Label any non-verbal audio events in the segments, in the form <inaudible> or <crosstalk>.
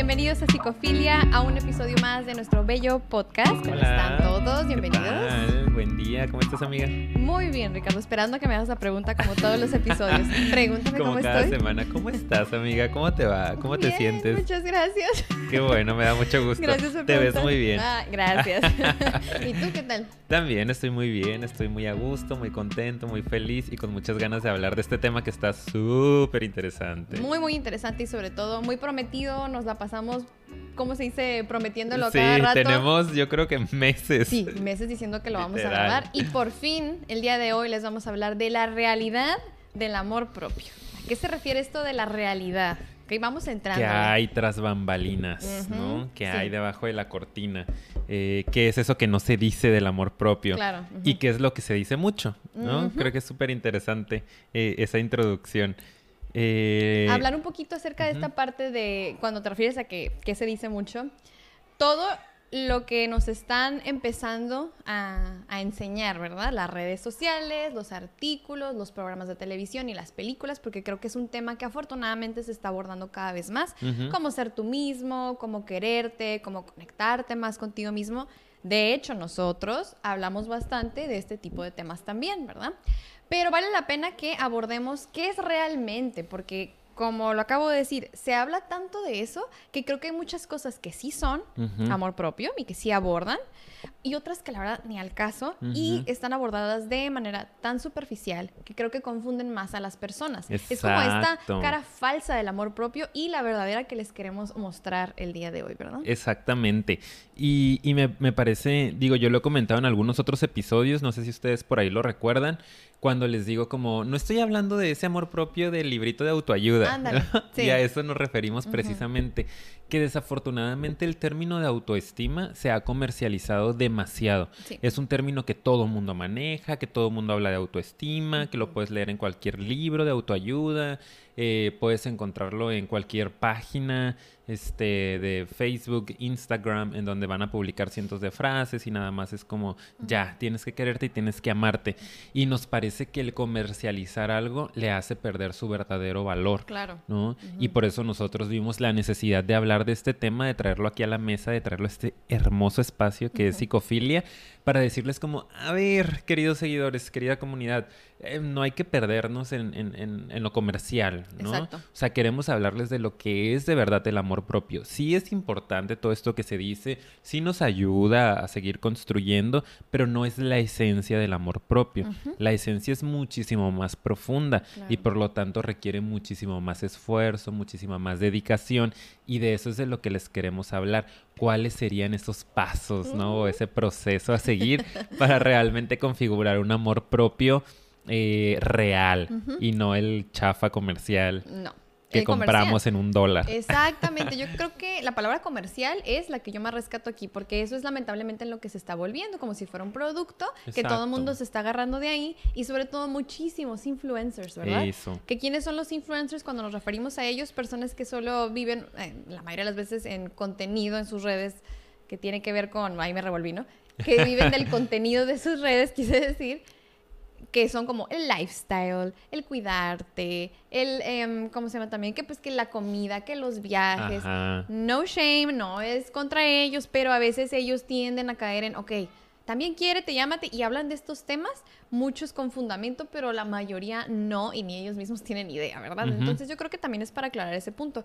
bienvenidos a Psicofilia, a un episodio más de nuestro bello podcast. ¿Cómo Hola. están todos? ¿Qué Bienvenidos. Buen día, ¿cómo estás, amiga? Muy bien, Ricardo, esperando que me hagas la pregunta como todos los episodios. Pregúntame Como cómo cada estoy. semana, ¿cómo estás, amiga? ¿Cómo te va? ¿Cómo te sientes? Muchas gracias. Qué bueno, me da mucho <laughs> gusto. Gracias por Te ves muy bien. Ah, gracias. <laughs> ¿Y tú qué tal? También estoy muy bien, estoy muy a gusto, muy contento, muy feliz y con muchas ganas de hablar de este tema que está súper interesante. Muy, muy interesante y sobre todo muy prometido. Nos la pasamos, ¿cómo se dice? Prometiéndolo Sí, cada rato. tenemos yo creo que meses. Sí, meses diciendo que lo vamos a grabar. Y por fin, el día de hoy les vamos a hablar de la realidad del amor propio. ¿A qué se refiere esto de la realidad? Ok, vamos entrando. que hay tras bambalinas, Ujú, ¿no? Que sí. hay debajo de la cortina. Eh, ¿Qué es eso que no se dice del amor propio? Claro. Y qué es lo que se dice mucho, ¿no? Creo que es súper interesante eh, esa introducción. Eh, Hablar un poquito acerca de esta parte de cuando te refieres a que, que se dice mucho. Todo lo que nos están empezando a, a enseñar, ¿verdad? Las redes sociales, los artículos, los programas de televisión y las películas, porque creo que es un tema que afortunadamente se está abordando cada vez más. Ujú. Cómo ser tú mismo, cómo quererte, cómo conectarte más contigo mismo. De hecho, nosotros hablamos bastante de este tipo de temas también, ¿verdad? Pero vale la pena que abordemos qué es realmente, porque como lo acabo de decir, se habla tanto de eso que creo que hay muchas cosas que sí son amor propio y que sí abordan, y otras que la verdad ni al caso y están abordadas de manera tan superficial que creo que confunden más a las personas. Es como esta cara falsa del amor propio y la verdadera que les queremos mostrar el día de hoy, ¿verdad? Exactamente. Y, y me, me parece, digo, yo lo he comentado en algunos otros episodios, no sé si ustedes por ahí lo recuerdan, cuando les digo como, no estoy hablando de ese amor propio del librito de autoayuda. Ándale, sí. Y a eso nos referimos precisamente, que desafortunadamente el término de autoestima se ha comercializado demasiado. Sí. Es un término que todo mundo maneja, que todo mundo habla de autoestima, que lo puedes leer en cualquier libro de autoayuda, eh, puedes encontrarlo en cualquier página este, de Facebook, Instagram, en donde van a publicar cientos de frases y nada más es como, ya, tienes que quererte y tienes que amarte. Y nos parece que el comercializar algo le hace perder su verdadero valor. Claro. ¿no? Y por eso nosotros vimos la necesidad de hablar de este tema, de traerlo aquí a la mesa, de traerlo a este hermoso espacio que es psicofilia, para decirles como, a ver, queridos seguidores, querida comunidad, eh, no hay que perdernos en, en- en- en lo comercial, ¿no? Exacto. O sea, queremos hablarles de lo que es de verdad el amor propio. Sí es importante todo esto que se dice, sí nos ayuda a seguir construyendo, pero no es la esencia del amor propio. La esencia es muchísimo más profunda y por lo tanto requiere muchísimo más esfuerzo, muchísima más dedicación y de eso es de lo que les queremos hablar. ¿Cuáles serían esos pasos, no? O ese proceso a seguir para realmente configurar un amor propio eh, real y no el chafa comercial No. Que comercial. compramos en un dólar? Exactamente, yo <laughs> creo que la palabra comercial es la que yo más rescato aquí, porque eso es lamentablemente en lo que se está volviendo, como si fuera un producto, que todo el mundo se está agarrando de ahí, y sobre todo muchísimos influencers, ¿verdad? Eso. Que quiénes son los influencers cuando nos referimos a ellos, personas que solo viven, eh, la mayoría de las veces, en contenido en sus redes que tiene que ver con, ahí me revolví, ¿no? Que viven del <laughs> contenido de sus redes, quise decir, que son como el lifestyle, el cuidarte, el, em, ¿cómo se llama también? Que pues que la comida, que los viajes. Ajá. No shame, no es contra ellos, pero a veces ellos tienden a caer en, ok, también quiérete, llámate, y hablan de estos temas, muchos con fundamento, pero la mayoría no, y ni ellos mismos tienen idea, ¿verdad? Entonces yo creo que también es para aclarar ese punto.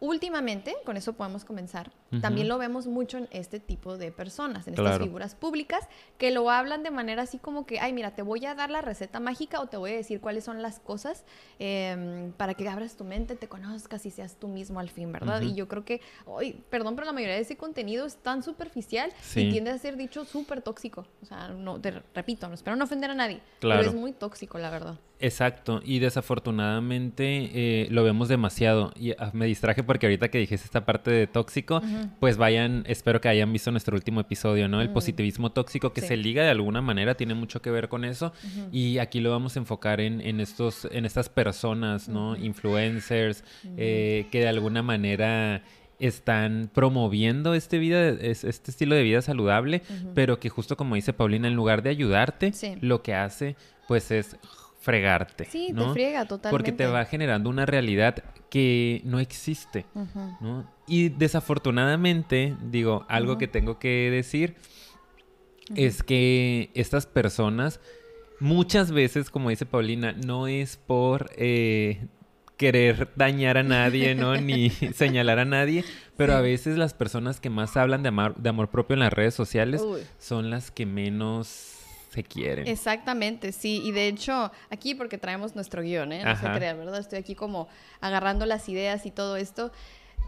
Últimamente, con eso podemos comenzar, también lo vemos mucho en este tipo de personas, en estas figuras públicas, que lo hablan de manera así como que, ay, mira, te voy a dar la receta mágica o te voy a decir cuáles son las cosas em, para que abras tu mente, te conozcas y seas tú mismo al fin, ¿verdad? Y yo creo que, hoy, perdón, pero la mayoría de ese contenido es tan superficial Sí. y tiende a ser dicho súper tóxico. O sea, no, te repito, no espero no ofender a nadie, Claro. pero es muy tóxico, la verdad. Exacto, y desafortunadamente eh, lo vemos demasiado. Y ah, me distraje porque ahorita que dijiste esta parte de tóxico. Pues vayan, espero que hayan visto nuestro último episodio, ¿no? El Mm. positivismo tóxico que Sí. se liga de alguna manera, tiene mucho que ver con eso. Y aquí lo vamos a enfocar en, en estos, en estas personas, ¿no? Influencers, eh, que de alguna manera están promoviendo este vida, es- este estilo de vida saludable, pero que justo como dice Paulina, en lugar de ayudarte, Sí. lo que hace, pues es fregarte. Sí, te friega totalmente. Porque te va generando una realidad que no existe. Y desafortunadamente, digo, algo que tengo que decir es que estas personas muchas veces, como dice Paulina, no es por eh, querer dañar a nadie, ¿no? <laughs> Ni señalar a nadie, pero Sí. a veces las personas que más hablan de amor, de amor propio en las redes sociales Uy. son las que menos se quieren. Exactamente, sí. Y de hecho, aquí porque traemos nuestro guion, ¿eh? No se Ajá. crean, ¿verdad? Estoy aquí como agarrando las ideas y todo esto.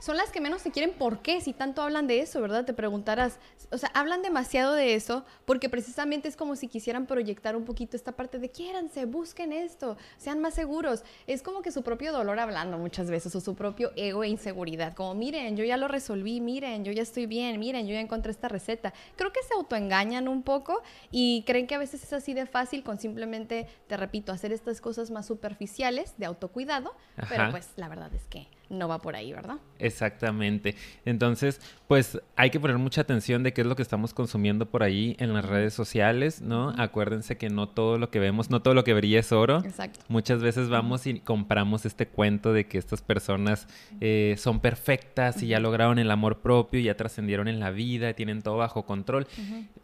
Son las que menos se quieren, ¿por qué? Si tanto hablan de eso, ¿verdad? Te preguntarás, o sea, hablan demasiado de eso porque precisamente es como si quisieran proyectar un poquito esta parte de quiéranse, busquen esto, sean más seguros. Es como que su propio dolor hablando muchas veces o su propio ego e inseguridad, como miren, yo ya lo resolví, miren, yo ya estoy bien, miren, yo ya encontré esta receta. Creo que se autoengañan un poco y creen que a veces es así de fácil con simplemente, te repito, hacer estas cosas más superficiales de autocuidado, pero Ajá. pues la verdad es que no va por ahí, ¿verdad? Exactamente. Entonces, pues hay que poner mucha atención de qué es lo que estamos consumiendo por ahí en las redes sociales, ¿no? Acuérdense que no todo lo que vemos, no todo lo que brilla es oro. Exacto. Muchas veces vamos y compramos este cuento de que estas personas eh, son perfectas y ya lograron el amor propio, ya trascendieron en la vida, tienen todo bajo control.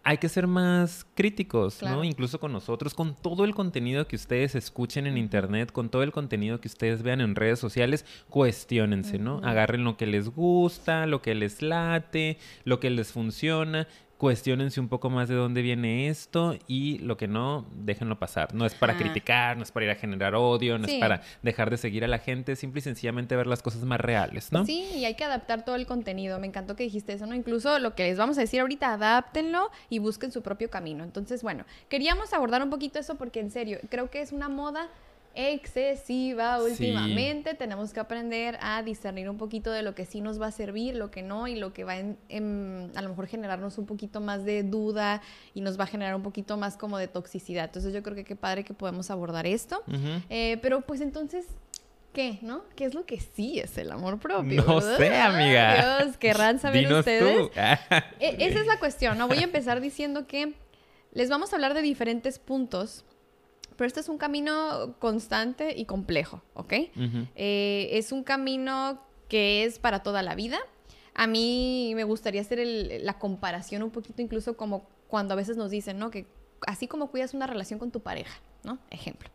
Hay que ser más críticos, Claro. ¿no? Incluso con nosotros, con todo el contenido que ustedes escuchen en internet, con todo el contenido que ustedes vean en redes sociales, cuestionense, ¿no? Agarren lo que les gusta, lo que les late, lo que les funciona. Cuestiónense un poco más de dónde viene esto y lo que no, déjenlo pasar. No es para Ajá. criticar, no es para ir a generar odio, no Sí. es para dejar de seguir a la gente, simple y sencillamente ver las cosas más reales, ¿no? Sí, y hay que adaptar todo el contenido. Me encantó que dijiste eso, ¿no? Incluso lo que les vamos a decir ahorita, adáptenlo y busquen su propio camino. Entonces, bueno, queríamos abordar un poquito eso porque en serio, creo que es una moda excesiva Sí. últimamente. Tenemos que aprender a discernir un poquito de lo que sí nos va a servir, lo que no, y lo que va en, en, a lo mejor generarnos un poquito más de duda y nos va a generar un poquito más como de toxicidad. Entonces yo creo que qué padre que podemos abordar esto. Eh, pero pues entonces, ¿qué? ¿No? ¿Qué es lo que sí es el amor propio? No verdad? sé, amiga. Dios, querrán saber Dinos ustedes. tú. <laughs> E- esa es la cuestión, ¿no? Voy a empezar diciendo que les vamos a hablar de diferentes puntos, pero este es un camino constante y complejo, ¿ok? Eh, es un camino que es para toda la vida. A mí me gustaría hacer el- la comparación un poquito incluso como cuando a veces nos dicen, ¿no? Que así como cuidas una relación con tu pareja, ¿no? Ejemplo.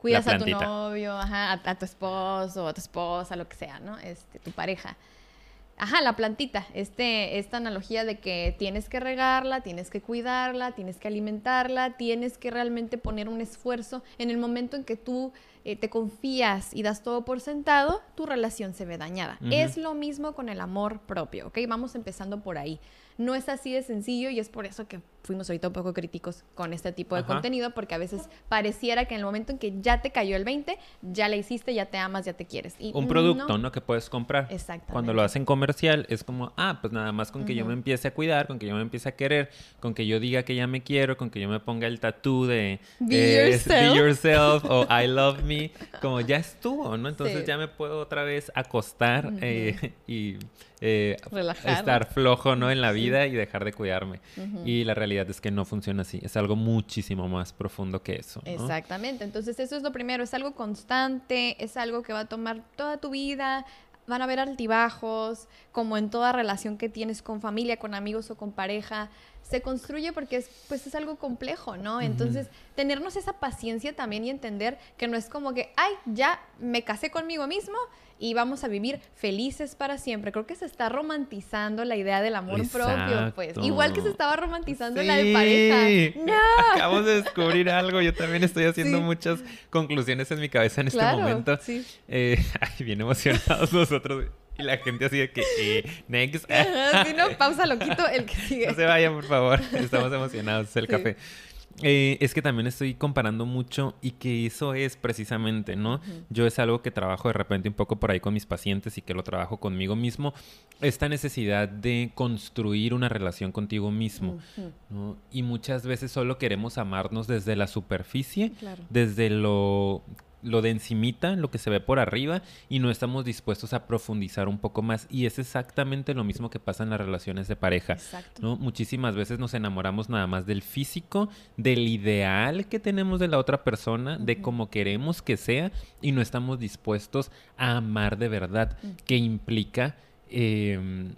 Cuidas a tu novio, ajá, a, a tu esposo, a tu esposa, lo que sea, ¿no? Este, tu pareja. Ajá, la plantita, este, esta analogía de que tienes que regarla, tienes que cuidarla, tienes que alimentarla, tienes que realmente poner un esfuerzo. En el momento en que tú eh, te confías y das todo por sentado, tu relación se ve dañada. Es lo mismo con el amor propio, ¿ok? Vamos empezando por ahí. No es así de sencillo y es por eso que fuimos ahorita un poco críticos con este tipo de Ajá. contenido, porque a veces pareciera que en el momento en que ya te cayó el 20, ya la hiciste, ya te amas, ya te quieres. Y Un producto, no. ¿no? Que puedes comprar. Exactamente. Cuando lo hacen comercial es como, ah, pues nada más con que yo me empiece a cuidar, con que yo me empiece a querer, con que yo diga que ya me quiero, con que yo me ponga el tatú de Be es yourself. Be yourself o I love me, como ya estuvo, ¿no? Entonces Sí. ya me puedo otra vez acostar eh, y eh, estar flojo, ¿no? En la vida y dejar de cuidarme. Ujú. Y la realidad es que no funciona así, es algo muchísimo más profundo que eso. ¿no? Exactamente. Entonces, eso es lo primero. Es algo constante, es algo que va a tomar toda tu vida. Van a haber altibajos, como en toda relación que tienes con familia, con amigos o con pareja. Se construye porque es, pues, es algo complejo, ¿no? Entonces, tenernos esa paciencia también y entender que no es como que, ay, ya me casé conmigo mismo y vamos a vivir felices para siempre. Creo que se está romantizando la idea del amor propio, pues. Igual que se estaba romantizando la de pareja. <laughs> ¡No! Acabamos de descubrir algo. Yo también estoy haciendo Sí. muchas conclusiones en mi cabeza en Claro, este momento. sí. Eh, <laughs> ay, bien emocionados <laughs> nosotros. Y la gente así de que, eh, next. Sí, no, pausa, lo quito, el que sigue. No se vayan, por favor. Estamos emocionados. Es el café. Eh, es que también estoy comparando mucho y que eso es precisamente, ¿no? Yo es algo que trabajo de repente un poco por ahí con mis pacientes y que lo trabajo conmigo mismo. Esta necesidad de construir una relación contigo mismo. Y muchas veces solo queremos amarnos desde la superficie, Claro. desde lo lo de encimita, lo que se ve por arriba, y no estamos dispuestos a profundizar un poco más. Y es exactamente lo mismo que pasa en las relaciones de pareja. Exacto. ¿no? Muchísimas veces nos enamoramos nada más del físico, del ideal que tenemos de la otra persona, de cómo queremos que sea, y no estamos dispuestos a amar de verdad, que implica eh,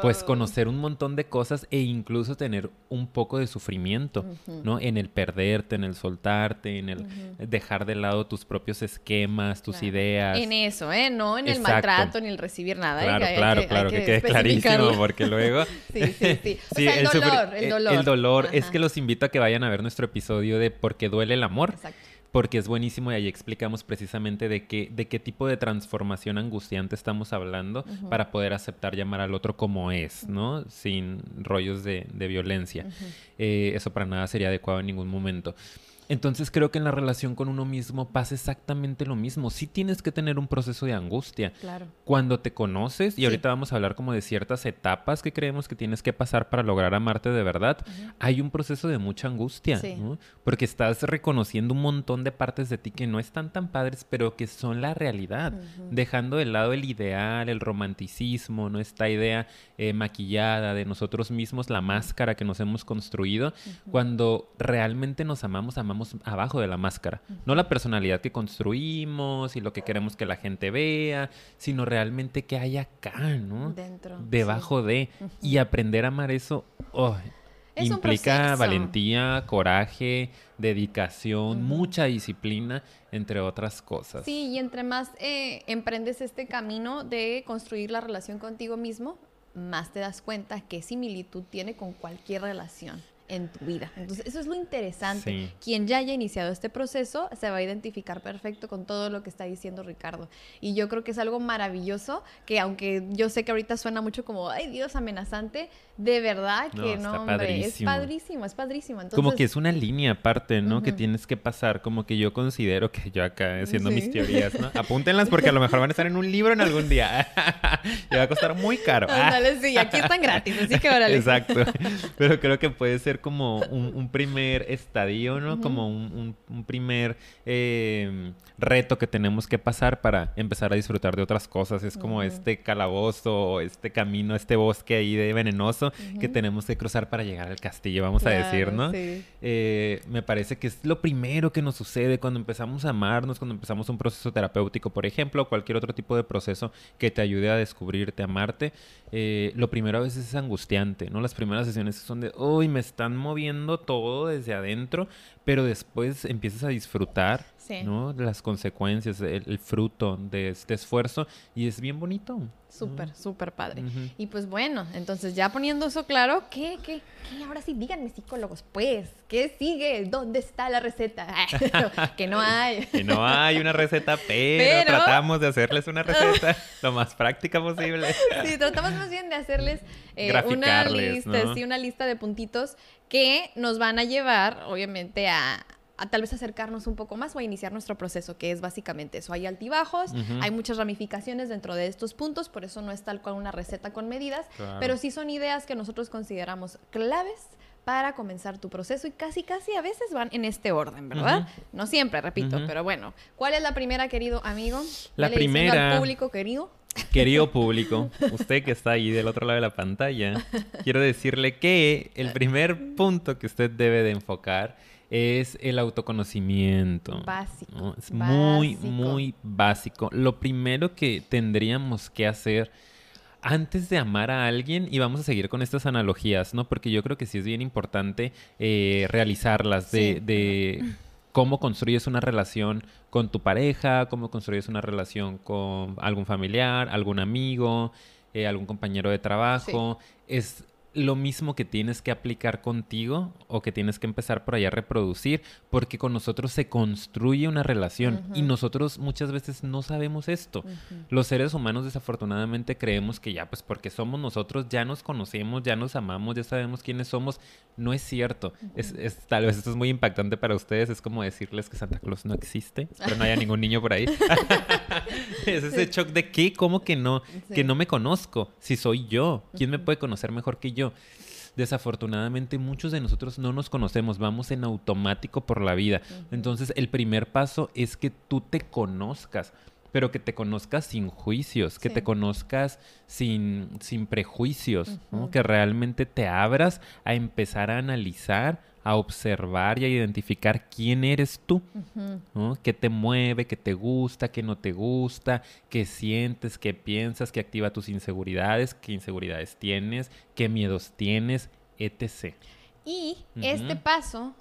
pues conocer un montón de cosas e incluso tener un poco de sufrimiento, ¿no? En el perderte, en el soltarte, en el dejar de lado tus propios esquemas, tus Claro. ideas. En eso, ¿eh? No en el Exacto. maltrato ni el recibir nada. ¿eh? Claro, Que hay claro, hay claro, que, quede especificarlo. clarísimo, porque luego... <laughs> Sí, sí, sí. <laughs> O sea, el dolor, el dolor. El dolor. Es que los invito a que vayan a ver nuestro episodio de Por qué duele el amor Exacto. Porque es buenísimo y ahí explicamos precisamente de qué, de qué tipo de transformación angustiante estamos hablando para poder aceptar llamar al otro como es, ¿no? Sin rollos de, de violencia. Eh, eso para nada sería adecuado en ningún momento. Entonces creo que en la relación con uno mismo pasa exactamente lo mismo. Sí tienes que tener un proceso de angustia. Claro. Cuando te conoces, y Sí. ahorita vamos a hablar como de ciertas etapas que creemos que tienes que pasar para lograr amarte de verdad, hay un proceso de mucha angustia, Sí. ¿no? Porque estás reconociendo un montón de partes de ti que no están tan padres, pero que son la realidad, dejando de lado el ideal, el romanticismo, ¿no? Esta idea eh, maquillada de nosotros mismos, la máscara que nos hemos construido, cuando realmente nos amamos, amamos abajo de la máscara, no la personalidad que construimos y lo que queremos que la gente vea, sino realmente que hay acá, ¿no? Dentro. Debajo de. Y aprender a amar eso oh, Es implica valentía, coraje, dedicación, mucha disciplina, entre otras cosas. Sí, y entre más eh, emprendes este camino de construir la relación contigo mismo, más te das cuenta qué similitud tiene con cualquier relación en tu vida. Entonces, eso es lo interesante. Sí. Quien ya haya iniciado este proceso se va a identificar perfecto con todo lo que está diciendo Ricardo. Y yo creo que es algo maravilloso que aunque yo sé que ahorita suena mucho como, ay Dios, amenazante, de verdad No, que está no, hombre, padrísimo. es padrísimo, es padrísimo. Entonces, como que es una línea aparte, ¿no? Que tienes que pasar, como que yo considero que yo acá haciendo Sí. mis teorías, ¿no? Apúntenlas porque a lo mejor van a estar en un libro en algún día. <laughs> y va a costar muy caro. Ándale, sí, aquí están gratis, así que órale. Exacto. Pero creo que puede ser como un, un primer estadio, ¿no? Como un, un- un primer eh, reto que tenemos que pasar para empezar a disfrutar de otras cosas. Es como este calabozo, este camino, este bosque ahí de venenoso que tenemos que cruzar para llegar al castillo, vamos a decir, ¿no? sí. Eh, me parece que es lo primero que nos sucede cuando empezamos a amarnos, cuando empezamos un proceso terapéutico, por ejemplo, o cualquier otro tipo de proceso que te ayude a descubrirte, amarte. Eh, lo primero a veces es angustiante, ¿no? Las primeras sesiones son de, uy, me están moviendo todo desde adentro, pero después empiezas a disfrutar, Sí. ¿no? Las consecuencias, el, el fruto de este esfuerzo y es bien bonito. Súper, súper padre. Y pues bueno, entonces ya poniendo eso claro, ¿qué, qué, qué? Ahora sí, díganme psicólogos, pues, ¿qué sigue? ¿Dónde está la receta? <laughs> que no hay. <laughs> Que no hay una receta, pero, Pero- tratamos de hacerles una <laughs> receta lo más práctica posible. Sí, tratamos más bien de hacerles eh, una lista, ¿no? sí, una lista de puntitos que nos van a llevar, obviamente, a, a tal vez acercarnos un poco más o a iniciar nuestro proceso, que es básicamente eso. Hay altibajos, hay muchas ramificaciones dentro de estos puntos, por eso no es tal cual una receta con medidas, Claro. pero sí son ideas que nosotros consideramos claves para comenzar tu proceso y casi, casi a veces van en este orden, ¿verdad? No siempre, repito, pero bueno. ¿Cuál es la primera, querido amigo? La primera- al público querido. Querido público, usted que está ahí del otro lado de la pantalla, quiero decirle que el primer punto que usted debe de enfocar es el autoconocimiento. Básico, ¿no? Es muy, muy básico. Lo primero que tendríamos que hacer antes de amar a alguien, y vamos a seguir con estas analogías, ¿no? Porque yo creo que sí es bien importante eh, realizarlas de, Sí. de cómo construyes una relación con tu pareja, cómo construyes una relación con algún familiar, algún amigo, eh, algún compañero de trabajo. Es lo mismo que tienes que aplicar contigo o que tienes que empezar por allá a reproducir, porque con nosotros se construye una relación y nosotros muchas veces no sabemos esto. Los seres humanos desafortunadamente creemos que ya, pues porque somos nosotros, ya nos conocemos, ya nos amamos, ya sabemos quiénes somos. No es cierto. es, es- tal vez esto es muy impactante para ustedes, es como decirles que Santa Claus no existe, <laughs> pero no haya ningún niño por ahí. <laughs> es ese shock de qué, cómo que no, Sí. que no me conozco, si soy yo, ¿quién me puede conocer mejor que yo? Desafortunadamente muchos de nosotros no nos conocemos, vamos en automático por la vida. Entonces el primer paso es que tú te conozcas pero que te conozcas sin juicios, que te conozcas sin, sin prejuicios, que realmente te abras a empezar a analizar, a observar y a identificar quién eres tú, ¿no? qué te mueve, qué te gusta, qué no te gusta, qué sientes, qué piensas, qué activa tus inseguridades, qué inseguridades tienes, qué miedos tienes, etc. Y este paso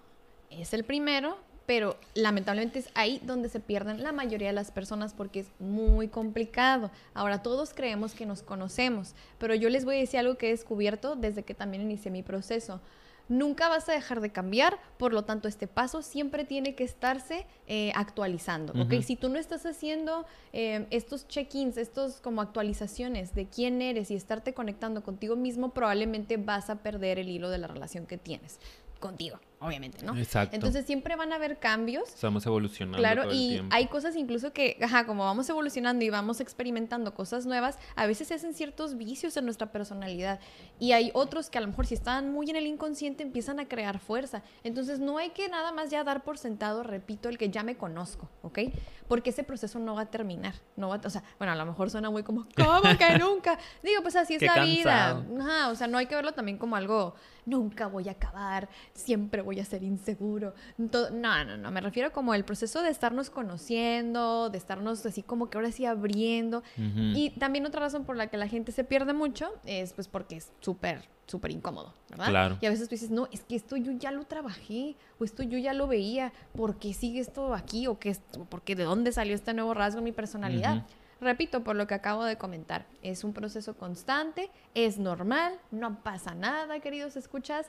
es el primero, pero lamentablemente es ahí donde se pierden la mayoría de las personas porque es muy complicado. Ahora todos creemos que nos conocemos, pero yo les voy a decir algo que he descubierto desde que también inicié mi proceso nunca vas a dejar de cambiar, por lo tanto este paso siempre tiene que estarse eh, actualizando, ¿ok? Si tú no estás haciendo eh, estos check-ins, estos como actualizaciones de quién eres y estarte conectando contigo mismo, probablemente vas a perder el hilo de la relación que tienes contigo obviamente, ¿no? Exacto. Entonces siempre van a haber cambios. Estamos evolucionando. Claro, y hay cosas incluso que, ajá, como vamos evolucionando y vamos experimentando cosas nuevas, a veces se hacen ciertos vicios en nuestra personalidad. Y hay otros que a lo mejor si están muy en el inconsciente empiezan a crear fuerza. Entonces no hay que nada más ya dar por sentado, repito, el que ya me conozco, ¿ok? Porque ese proceso no va a terminar. No va o sea, bueno, a lo mejor suena muy como, <laughs> ¿cómo que nunca? Digo, pues así es la vida. Ajá, o sea, no hay que verlo también como algo, nunca voy a acabar, siempre voy voy a ser inseguro. no, no, no, me refiero como el proceso de estarnos conociendo, de estarnos así como que ahora sí abriendo. Y también otra razón por la que la gente se pierde mucho es pues porque es súper, súper incómodo, ¿verdad? Claro. Y a veces tú dices, no, es que esto yo ya lo trabajé, o esto yo ya lo veía, ¿por qué sigue esto aquí? ¿O qué, porque de dónde salió este nuevo rasgo en mi personalidad? Repito, por lo que acabo de comentar, es un proceso constante, es normal, no pasa nada, queridos escuchas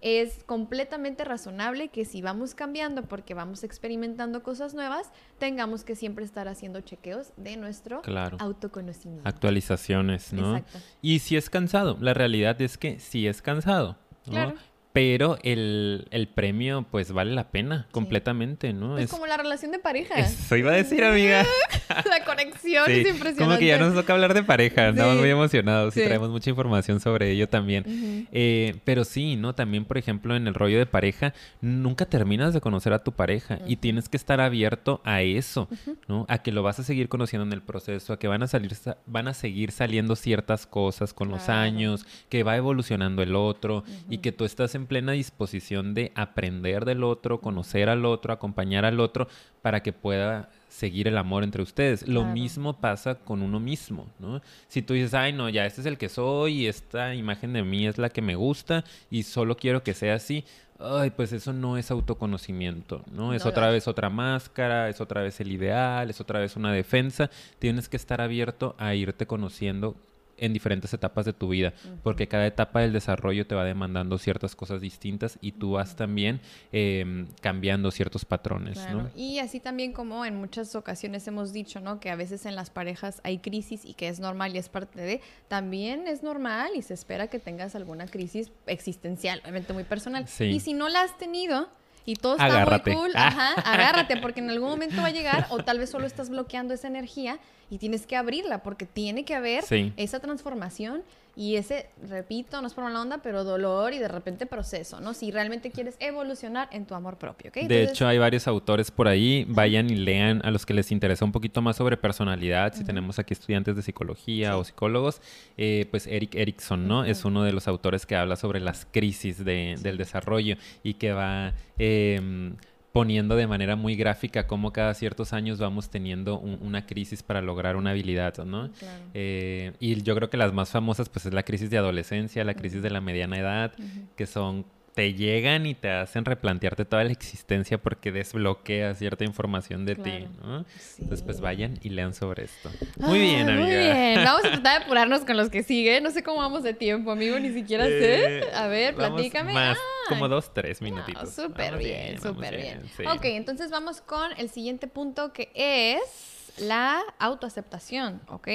es completamente razonable que si vamos cambiando porque vamos experimentando cosas nuevas, tengamos que siempre estar haciendo chequeos de nuestro autoconocimiento. Actualizaciones, ¿no? Exacto. Y si es cansado, la realidad es que sí es cansado. Claro. Pero el, el, premio, pues vale la pena completamente, ¿no? Es, como la relación de pareja. Eso iba a decir, amiga. <laughs> la conexión es impresionante. Como que ya nos toca hablar de pareja. Estamos muy emocionados y traemos mucha información sobre ello también. Eh, pero sí, ¿no? También, por ejemplo, en el rollo de pareja, nunca terminas de conocer a tu pareja y tienes que estar abierto a eso, ¿no? A que lo vas a seguir conociendo en el proceso, a que van a salir, van a seguir saliendo ciertas cosas con los años, que va evolucionando el otro y que tú estás en plena disposición de aprender del otro, conocer al otro, acompañar al otro, para que pueda seguir el amor entre ustedes. Lo mismo pasa con uno mismo, ¿no? Si tú dices, ay, no, ya este es el que soy y esta imagen de mí es la que me gusta y solo quiero que sea así, ay, pues eso no es autoconocimiento, ¿no? Es otra vez otra máscara, es otra vez el ideal, es otra vez una defensa. Tienes que estar abierto a irte conociendo en diferentes etapas de tu vida, porque cada etapa del desarrollo te va demandando ciertas cosas distintas y tú vas también em, cambiando ciertos patrones. ¿no? Y así también como en muchas ocasiones hemos dicho, ¿no? Que a veces en las parejas hay crisis y que es normal y es parte de, también es normal y se espera que tengas alguna crisis existencial, obviamente muy personal. Y si no la has tenido, y todo está muy cool, ajá, <laughs> agárrate porque en algún momento va a llegar o tal vez solo estás bloqueando esa energía y tienes que abrirla porque tiene que haber esa transformación y ese, repito, no es por una onda, pero dolor y de repente proceso, ¿no? Si realmente quieres evolucionar en tu amor propio, ¿ok? De hecho, hay varios autores por ahí, vayan y lean a los que les interesa un poquito más sobre personalidad, si tenemos aquí estudiantes de psicología o psicólogos, eh, pues Eric Erickson, ¿no? Es uno de los autores que habla sobre las crisis del desarrollo y que va... Eh, poniendo de manera muy gráfica cómo cada ciertos años vamos teniendo una crisis para lograr una habilidad, ¿no? Eh, y yo creo que las más famosas pues es la crisis de adolescencia, la crisis de la mediana edad, que son te llegan y te hacen replantearte toda la existencia porque desbloquea cierta información de ti, ¿no? Entonces, pues vayan y lean sobre esto. Muy bien, amiga. Muy bien. <laughs> Vamos a tratar de apurarnos con los que siguen. No sé cómo vamos de tiempo, amigo, ni siquiera sé. A ver, platícame. Más, como dos, tres minutitos. súper bien, súper bien. Ok, entonces vamos con el siguiente punto que es la autoaceptación, ¿ok?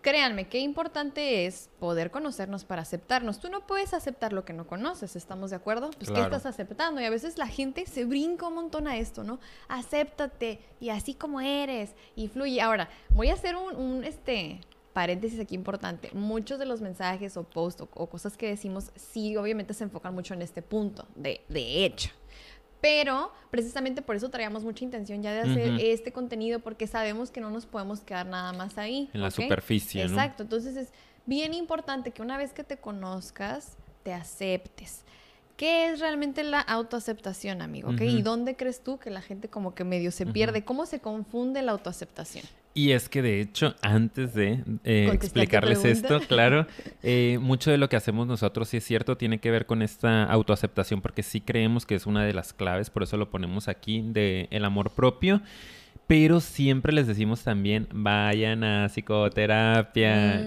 Créanme, qué importante es poder conocernos para aceptarnos. Tú no puedes aceptar lo que no conoces, ¿estamos de acuerdo? Pues ¿qué estás aceptando? Y a veces la gente se brinca un montón a esto, ¿no? Acéptate y así como eres y fluye. Ahora, voy a hacer un, un este paréntesis aquí importante, muchos de los mensajes o posts o, cosas que decimos sí obviamente se enfocan mucho en este punto, de, de hecho. Pero precisamente por eso traíamos mucha intención ya de hacer este contenido porque sabemos que no nos podemos quedar nada más ahí. En la superficie. Exacto, entonces es bien importante que una vez que te conozcas, te aceptes. ¿Qué es realmente la autoaceptación, amigo? ¿Y dónde crees tú que la gente como que medio se pierde? ¿Cómo se confunde la autoaceptación? Y es que de hecho, antes de eh, explicarles esto, claro, <laughs> eh, mucho de lo que hacemos nosotros, sí es cierto, tiene que ver con esta autoaceptación, porque sí creemos que es una de las claves, por eso lo ponemos aquí, de el amor propio. Pero siempre les decimos también, vayan a psicoterapia,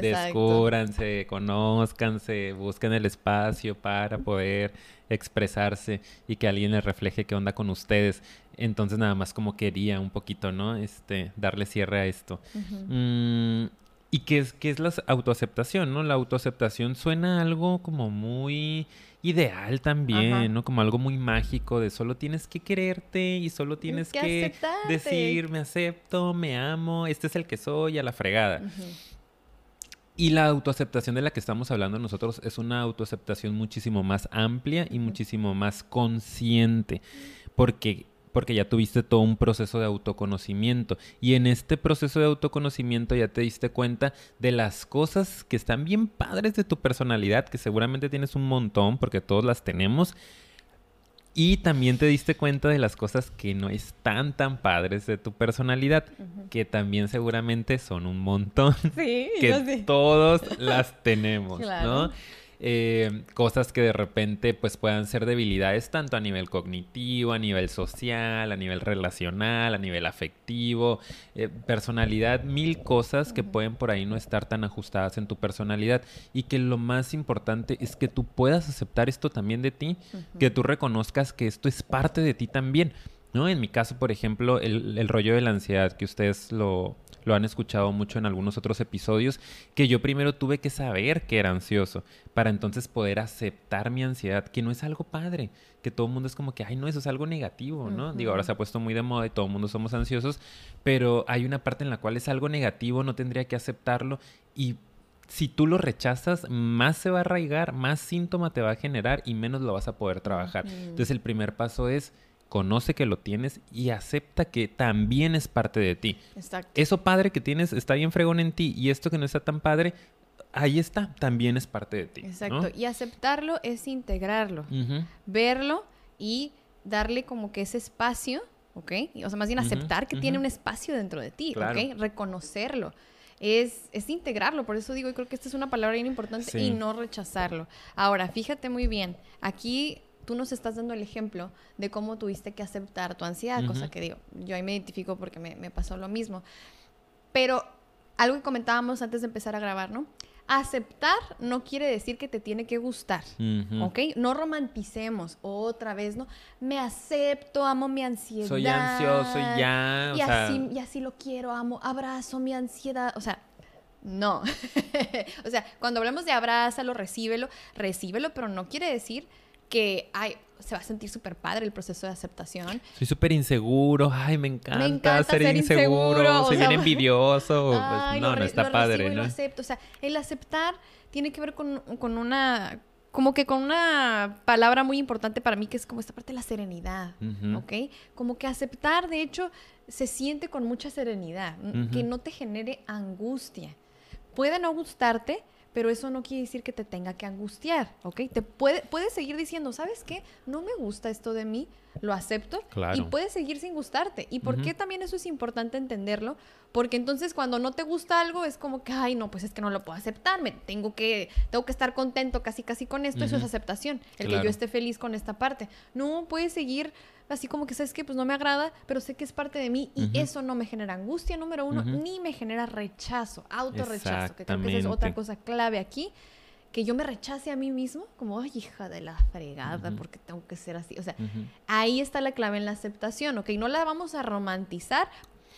descúbranse, conózcanse, busquen el espacio para poder expresarse y que alguien les refleje qué onda con ustedes. Entonces nada más como quería un poquito, ¿no? Este, darle cierre a esto. Mm, ¿Y qué es, qué es la autoaceptación, no? La autoaceptación suena algo como muy ideal también, ¿no? Como algo muy mágico de solo tienes que quererte y solo tienes que, decir, me acepto, me amo, este es el que soy, a la fregada. Y la autoaceptación de la que estamos hablando nosotros es una autoaceptación muchísimo más amplia y muchísimo más consciente, porque porque ya tuviste todo un proceso de autoconocimiento. Y en este proceso de autoconocimiento ya te diste cuenta de las cosas que están bien padres de tu personalidad, que seguramente tienes un montón, porque todos las tenemos. Y también te diste cuenta de las cosas que no están tan padres de tu personalidad, que también seguramente son un montón. Sí, que todos las tenemos, ¿no? Eh, cosas que de repente pues puedan ser debilidades tanto a nivel cognitivo, a nivel social, a nivel relacional, a nivel afectivo, eh, personalidad, mil cosas que pueden por ahí no estar tan ajustadas en tu personalidad. Y que lo más importante es que tú puedas aceptar esto también de ti, que tú reconozcas que esto es parte de ti también. ¿No? En mi caso, por ejemplo, el, el rollo de la ansiedad, que ustedes lo, lo han escuchado mucho en algunos otros episodios, que yo primero tuve que saber que era ansioso para entonces poder aceptar mi ansiedad, que no es algo padre, que todo el mundo es como que, ay, no, eso es algo negativo, ¿no? Digo, ahora se ha puesto muy de moda y todo el mundo somos ansiosos, pero hay una parte en la cual es algo negativo, no tendría que aceptarlo y si tú lo rechazas, más se va a arraigar, más síntoma te va a generar y menos lo vas a poder trabajar. Entonces el primer paso es conoce que lo tienes y acepta que también es parte de ti. Exacto. Eso padre que tienes está bien fregón en ti y esto que no está tan padre, ahí está, también es parte de ti. Exacto. Y aceptarlo es integrarlo, verlo y darle como que ese espacio, ¿ok? O sea, más bien aceptar que tiene un espacio dentro de ti, ¿ok? Reconocerlo. Es, es, integrarlo, por eso digo, y creo que esta es una palabra bien importante y no rechazarlo. Ahora, fíjate muy bien, aquí tú nos estás dando el ejemplo de cómo tuviste que aceptar tu ansiedad, cosa que digo, yo ahí me identifico porque me, pasó lo mismo. Pero algo que comentábamos antes de empezar a grabar, ¿no? Aceptar no quiere decir que te tiene que gustar, ¿ok? No romanticemos otra vez, ¿no? Me acepto, amo mi ansiedad. Soy ansioso y ya. Y, así, y así lo quiero, amo, abrazo mi ansiedad. O sea, no. <laughs> o sea, cuando hablamos de abrázalo, recíbelo, recíbelo, pero no quiere decir que ay, se va a sentir súper padre el proceso de aceptación. Soy súper inseguro, ay, me encanta, ser, inseguro, soy bien <laughs> envidioso. Pues, no, no está padre, ¿no? Lo acepto. O sea, el aceptar tiene que ver con, una como que con una palabra muy importante para mí que es como esta parte de la serenidad, ¿ok? Como que aceptar, de hecho, se siente con mucha serenidad, que no te genere angustia. Puede no gustarte, pero eso no quiere decir que te tenga que angustiar, ¿ok? Te puede, puedes seguir diciendo, ¿sabes qué? No me gusta esto de mí, lo acepto y puedes seguir sin gustarte. ¿Y por qué también eso es importante entenderlo? Porque entonces cuando no te gusta algo es como que, ay, no, pues es que no lo puedo aceptar, me tengo que, tengo que estar contento casi casi con esto, eso es aceptación, el que yo esté feliz con esta parte. No, puedes seguir así como que sabes que pues no me agrada, pero sé que es parte de mí y eso no me genera angustia, número uno, ni me genera rechazo, autorrechazo, que creo que esa es otra cosa clave aquí, que yo me rechace a mí mismo, como, ay, hija de la fregada, porque tengo que ser así. O sea, ahí está la clave en la aceptación, ¿ok? No la vamos a romantizar,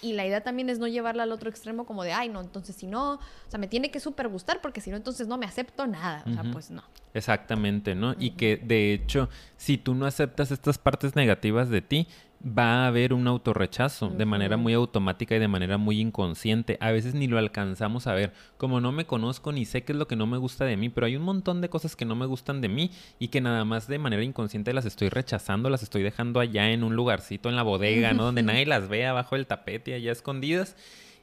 y la idea también es no llevarla al otro extremo como de, ay, no, entonces si no, o sea, me tiene que súper gustar porque si no, entonces no me acepto nada. O sea, pues no. Exactamente, ¿no? Y que de hecho, si tú no aceptas estas partes negativas de ti, va a haber un autorrechazo de manera muy automática y de manera muy inconsciente. A veces ni lo alcanzamos a ver. Como no me conozco ni sé qué es lo que no me gusta de mí, pero hay un montón de cosas que no me gustan de mí y que nada más de manera inconsciente las estoy rechazando, las estoy dejando allá en un lugarcito en la bodega, ¿no? Donde nadie las ve abajo del tapete, allá escondidas.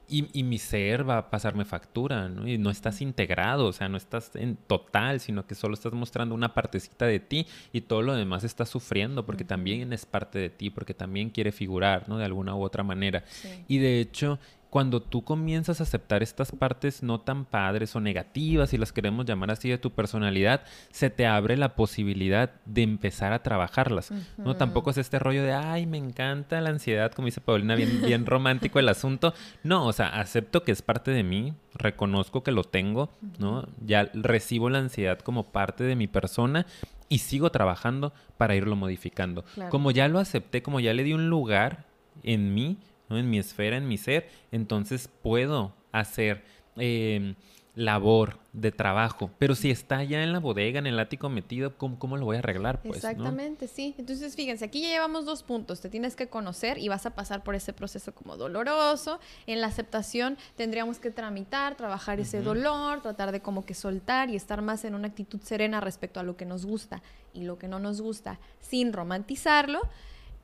Y, mi ser va a pasarme factura, ¿no? Y no estás integrado, o sea, no estás en total, sino que solo estás mostrando una partecita de ti y todo lo demás está sufriendo porque también es parte de ti, porque también quiere figurar, ¿no? De alguna u otra manera. Y de hecho, cuando tú comienzas a aceptar estas partes no tan padres o negativas, si las queremos llamar así, de tu personalidad, se te abre la posibilidad de empezar a trabajarlas. No tampoco es este rollo de, ay, me encanta la ansiedad, como dice Paulina, bien, bien <laughs> romántico el asunto. No, o sea, acepto que es parte de mí, reconozco que lo tengo, ¿no? Ya recibo la ansiedad como parte de mi persona y sigo trabajando para irlo modificando. Como ya lo acepté, como ya le di un lugar en mí, en mi esfera, en mi ser, entonces puedo hacer em, labor de trabajo. Pero si está ya en la bodega, en el ático metido, ¿cómo, lo voy a arreglar? Pues, Exactamente, sí. Entonces, fíjense, aquí ya llevamos dos puntos. Te tienes que conocer y vas a pasar por ese proceso como doloroso. En la aceptación tendríamos que tramitar, trabajar ese dolor, tratar de como que soltar y estar más en una actitud serena respecto a lo que nos gusta y lo que no nos gusta, sin romantizarlo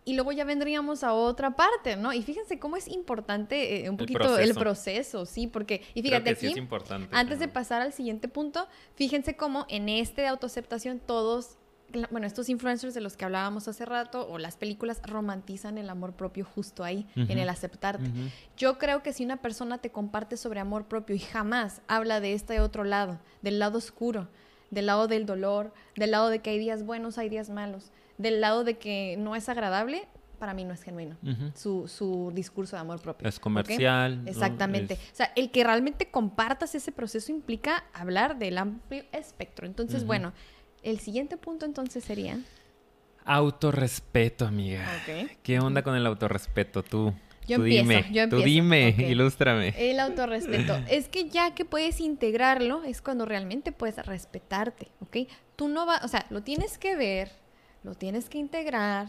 y luego ya vendríamos a otra parte, ¿no? Y fíjense cómo es importante eh, un poquito el proceso. sí, porque, y fíjate aquí, antes de pasar al siguiente punto, fíjense cómo en este de autoaceptación todos, bueno, estos influencers de los que hablábamos hace rato o las películas romantizan el amor propio justo ahí, en el aceptarte. Yo creo que si una persona te comparte sobre amor propio y jamás habla de este otro lado, del lado oscuro, del lado del dolor, del lado de que hay días buenos, hay días malos, del lado de que no es agradable, para mí no es genuino su, su, discurso de amor propio. Es comercial. Exactamente. O sea, el que realmente compartas ese proceso implica hablar del amplio espectro. Entonces, bueno, el siguiente punto entonces sería... Autorrespeto, amiga. ¿Qué onda con el autorrespeto tú? Yo empiezo, dime, yo empiezo. Tú dime, <laughs> ilústrame. El autorrespeto. es que ya que puedes integrarlo, es cuando realmente puedes respetarte, ¿ok? Tú no vas, o sea, lo tienes que ver, lo tienes que integrar,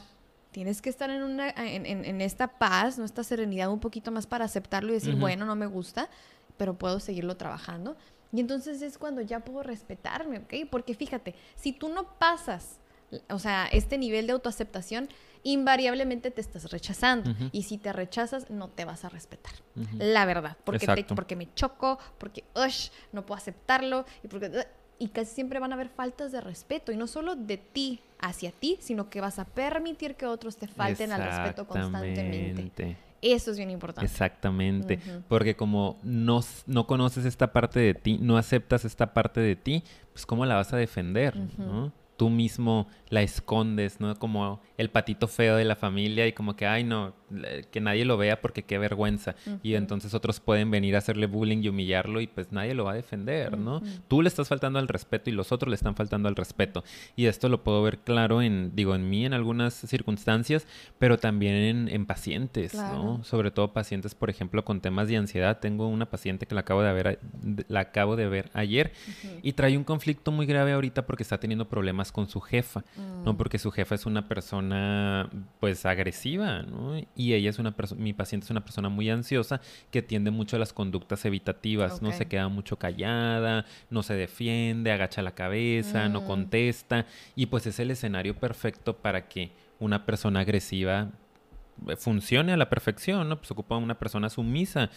tienes que estar en, una, en, esta paz, ¿no? esta serenidad un poquito más para aceptarlo y decir, bueno, no me gusta, pero puedo seguirlo trabajando. Y entonces es cuando ya puedo respetarme, ¿ok? Porque fíjate, si tú no pasas, o sea, este nivel de autoaceptación, invariablemente te estás rechazando. Y si te rechazas, no te vas a respetar. La verdad. Porque, porque me choco, porque ush, no puedo aceptarlo, y porque y casi siempre van a haber faltas de respeto, y no solo de ti hacia ti, sino que vas a permitir que otros te falten al respeto constantemente. Eso es bien importante. Exactamente. Porque como no, no, conoces esta parte de ti, no aceptas esta parte de ti, pues ¿cómo la vas a defender? ¿no? Tú mismo la escondes, ¿no? Como el patito feo de la familia y como que, ay, no, que nadie lo vea porque qué vergüenza. Y entonces otros pueden venir a hacerle bullying y humillarlo y pues nadie lo va a defender, ¿no? Tú le estás faltando al respeto y los otros le están faltando al respeto. Y esto lo puedo ver claro en, digo, en mí en algunas circunstancias, pero también en, pacientes, ¿no? Sobre todo pacientes, por ejemplo, con temas de ansiedad. Tengo una paciente que la acabo de ver, la acabo de ver ayer y trae un conflicto muy grave ahorita porque está teniendo problemas con su jefa. ¿no? Mm. Porque su jefa es una persona, pues, agresiva, ¿no? Y ella es una persona, mi paciente es una persona muy ansiosa que tiende mucho a las conductas evitativas, ¿no? Se queda mucho callada, no se defiende, agacha la cabeza, no mm. contesta, y pues es el escenario perfecto para que una persona agresiva funcione a la perfección, ¿no? Pues ocupa una persona sumisa.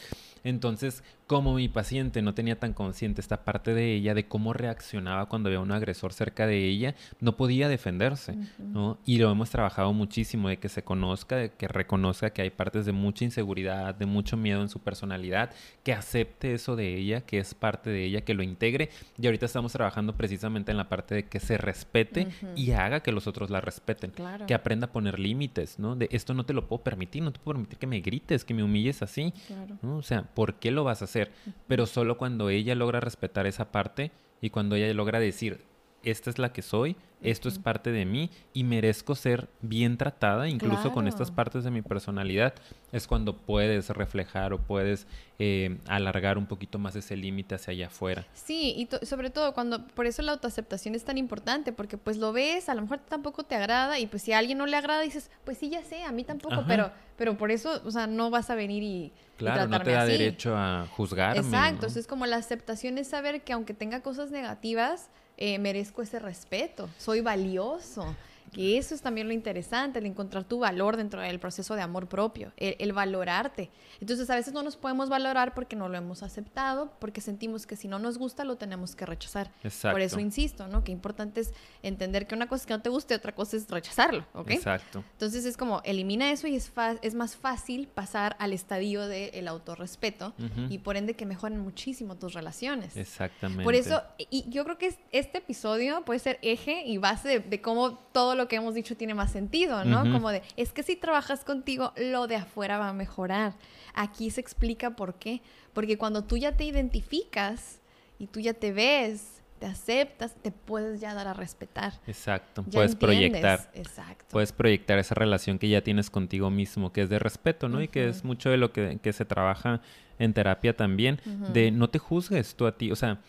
Entonces, como mi paciente no tenía tan consciente esta parte de ella, de cómo reaccionaba cuando había un agresor cerca de ella, no podía defenderse, ¿no? Y lo hemos trabajado muchísimo, de que se conozca, de que reconozca que hay partes de mucha inseguridad, de mucho miedo en su personalidad, que acepte eso de ella, que es parte de ella, que lo integre. Y ahorita estamos trabajando precisamente en la parte de que se respete y haga que los otros la respeten, que aprenda a poner límites, ¿no? De esto no te lo puedo permitir, no te puedo permitir que me grites, que me humilles así, ¿no? O sea, ¿por qué lo vas a hacer? Pero solo cuando ella logra respetar esa parte y cuando ella logra decir, esta es la que soy, esto es parte de mí y merezco ser bien tratada, incluso con estas partes de mi personalidad, es cuando puedes reflejar o puedes eh, alargar un poquito más ese límite hacia allá afuera. Sí, y to- sobre todo cuando, por eso la autoaceptación es tan importante, porque pues lo ves, a lo mejor tampoco te agrada, y pues si a alguien no le agrada, dices, pues sí, ya sé, a mí tampoco, Ajá. pero, pero por eso, o sea, no vas a venir y, y Claro, no te da así. derecho a juzgarme. Exacto, ¿no? entonces como la aceptación es saber que aunque tenga cosas negativas, eh, merezco ese respeto, soy valioso. Que eso es también lo interesante, el encontrar tu valor dentro del proceso de amor propio, el, el valorarte. Entonces a veces no nos podemos valorar porque no lo hemos aceptado, porque sentimos que si no nos gusta lo tenemos que rechazar. Exacto. Por eso insisto, ¿no? Que importante es entender que una cosa es que no te guste, otra cosa es rechazarlo, ¿ok? Exacto. Entonces es como elimina eso y es, es más fácil pasar al estadio del autorrespeto Ujú. y por ende que mejoren muchísimo tus relaciones. Exactamente. Por eso, y yo creo que es- este episodio puede ser eje y base de, de cómo todo lo que hemos dicho tiene más sentido, ¿no? Ujú. Como de, es que si trabajas contigo, lo de afuera va a mejorar. Aquí se explica por qué. Porque cuando tú ya te identificas y tú ya te ves, te aceptas, te puedes ya dar a respetar. Exacto. Ya Puedes entiendes. proyectar. Exacto. Puedes proyectar esa relación que ya tienes contigo mismo, que es de respeto, ¿no? Y que es mucho de lo que, que se trabaja en terapia también, de no te juzgues tú a ti. O sea,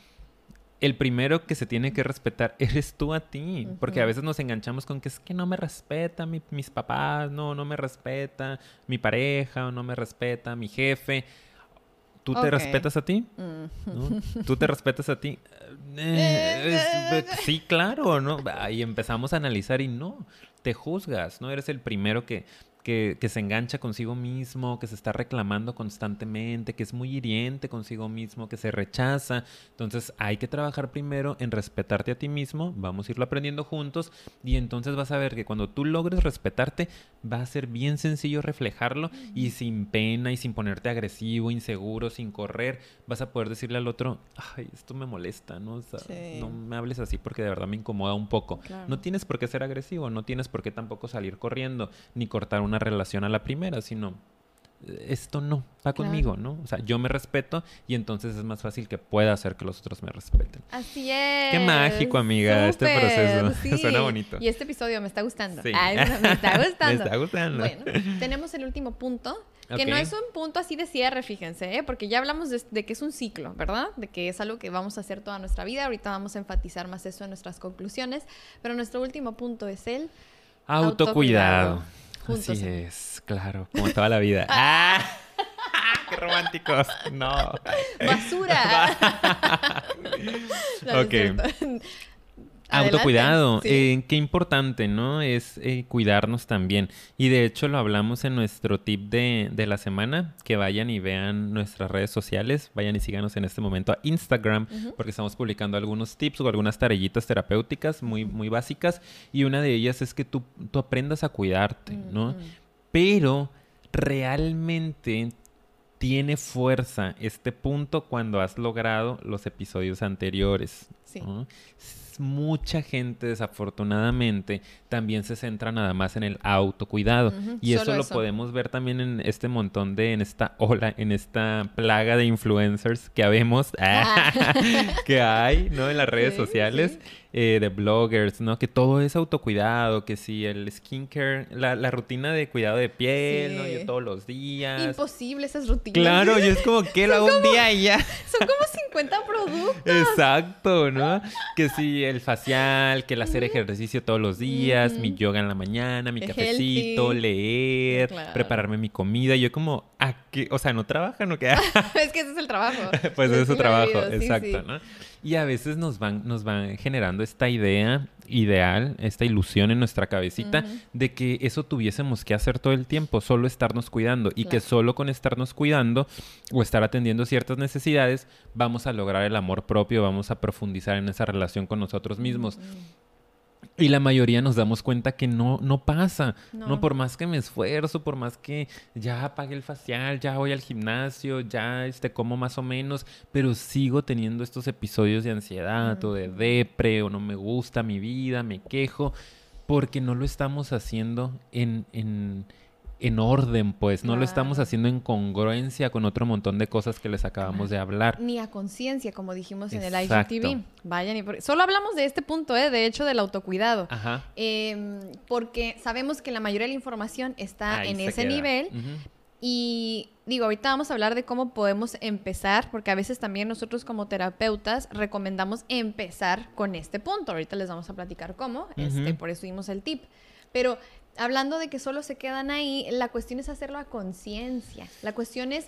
el primero que se tiene que respetar <laughs> eres tú a ti, porque a veces nos enganchamos con que es que no me respeta mi- mis papás, no, no me respeta mi pareja, no me respeta mi jefe. ¿Tú te respetas a ti? Mm. ¿no? <laughs> ¿Tú te respetas a ti? Eh, es- sí, claro, ¿no? Ahí empezamos a analizar y no, te juzgas, ¿no? Eres el primero que, que, que se engancha consigo mismo, que se está reclamando constantemente, que es muy hiriente consigo mismo, que se rechaza. Entonces hay que trabajar primero en respetarte a ti mismo, vamos a irlo aprendiendo juntos y entonces vas a ver que cuando tú logres respetarte, va a ser bien sencillo reflejarlo y sin pena y sin ponerte agresivo, inseguro, sin correr, vas a poder decirle al otro, ay, esto me molesta, ¿no? O sea, Sí. no me hables así porque de verdad me incomoda un poco. Claro. No tienes por qué ser agresivo, no tienes por qué tampoco salir corriendo ni cortar una relación a la primera, sino eh, esto no, va Claro. conmigo, ¿no? O sea, yo me respeto y entonces es más fácil que pueda hacer que los otros me respeten. Así es. Qué mágico, amiga, este Súper, proceso. <laughs> Suena bonito. Y este episodio me está gustando. Sí. Ay, me está <laughs> gustando. Me está gustando. Bueno, tenemos el último punto, que no Ok. es un punto así de cierre, fíjense, ¿eh? porque ya hablamos de, de que es un ciclo, ¿verdad? De que es algo que vamos a hacer toda nuestra vida. Ahorita vamos a enfatizar más eso en nuestras conclusiones. Pero nuestro último punto es el Autocuidado. Autocuidado. Juntos. Así es, claro, como toda la vida. <laughs> ¡Ah! <laughs> ¡Qué románticos! No. basura. <laughs> No, Ok. Adelante. Autocuidado, Sí. eh, qué importante, ¿no? Es eh, cuidarnos también. Y de hecho lo hablamos en nuestro tip de, de la semana, que vayan y vean nuestras redes sociales, vayan y síganos en este momento a Instagram, porque estamos publicando algunos tips o algunas tareillitas terapéuticas muy, muy básicas. Y una de ellas es que tú, tú aprendas a cuidarte, ¿no? Pero realmente tiene fuerza este punto cuando has logrado los episodios anteriores. Sí. ¿no? Mucha gente, desafortunadamente, también se centra nada más en el autocuidado. Y eso lo eso. podemos ver también en este montón de, en esta ola, en esta plaga de influencers que habemos, <laughs> Ah. que hay, ¿no? En las redes Sí, sociales, sí. eh, de bloggers, ¿no? Que todo es autocuidado, que si el skincare, la, la rutina de cuidado de piel, ¿no? Yo todos los días. Imposible esas rutinas. Claro, y es como que lo hago un día y ya. Son como 50 productos. Exacto, ¿no? Que si el facial, que el hacer ejercicio todos los días, mi Ujú. yoga en la mañana, mi cafecito, healthy. leer, Claro. prepararme mi comida. Yo como, ¿a qué? O sea, ¿no trabajan o qué? <laughs> es que ese es el trabajo. <laughs> pues Sí, es su trabajo, vivido, sí, exacto, sí. ¿no? Y a veces nos van, nos van generando esta idea ideal, esta ilusión en nuestra cabecita de que eso tuviésemos que hacer todo el tiempo, solo estarnos cuidando y que solo con estarnos cuidando o estar atendiendo ciertas necesidades vamos a lograr el amor propio, vamos a profundizar en esa relación con nosotros mismos. Y la mayoría nos damos cuenta que no, no pasa. No. No. por más que me esfuerzo, por más que ya pagué el facial, ya voy al gimnasio, ya este, como más o menos, pero sigo teniendo estos episodios de ansiedad o de depre o no me gusta mi vida, me quejo, porque no lo estamos haciendo en, en, en orden, pues. No lo estamos haciendo en congruencia con otro montón de cosas que les acabamos de hablar. Ni a conciencia, como dijimos en el Exacto. IGTV. Vayan y... por- Solo hablamos de este punto, ¿eh? De hecho, del autocuidado. Ajá. Em, porque sabemos que la mayoría de la información está Ahí en se ese queda. nivel. Y digo, ahorita vamos a hablar de cómo podemos empezar, porque a veces también nosotros como terapeutas recomendamos empezar con este punto. Ahorita les vamos a platicar cómo, este, por eso dimos el tip. Pero hablando de que solo se quedan ahí, la cuestión es hacerlo a conciencia. La cuestión es,